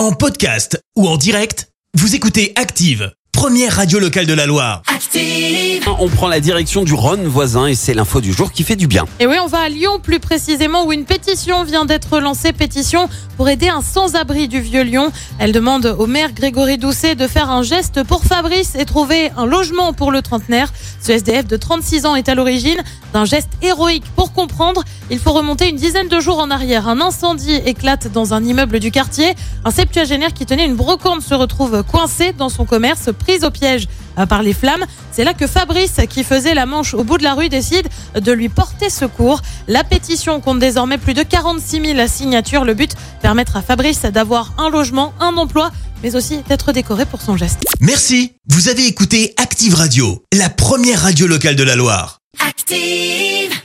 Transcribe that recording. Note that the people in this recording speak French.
En podcast ou en direct, vous écoutez Active, première radio locale de la Loire. Active. On prend la direction du Rhône voisin et c'est l'info du jour qui fait du bien. Et oui, on va à Lyon plus précisément où une pétition vient d'être lancée, pétition pour aider un sans-abri du Vieux-Lyon. Elle demande au maire Grégory Doucet de faire un geste pour Fabrice et trouver un logement pour le trentenaire. Ce SDF de 36 ans est à l'origine d'un geste héroïque. Pour comprendre, il faut remonter une dizaine de jours en arrière. Un incendie éclate dans un immeuble du quartier. Un septuagénaire qui tenait une brocante se retrouve coincé dans son commerce, pris au piège euh, par les flammes. C'est là que Fabrice, qui faisait la manche au bout de la rue, décide de lui porter secours. La pétition compte désormais plus de 46 000 signatures. Le but, permettre à Fabrice d'avoir un logement, un emploi, mais aussi d'être décoré pour son geste. Merci, vous avez écouté Active Radio, la première radio locale de la Loire. Active.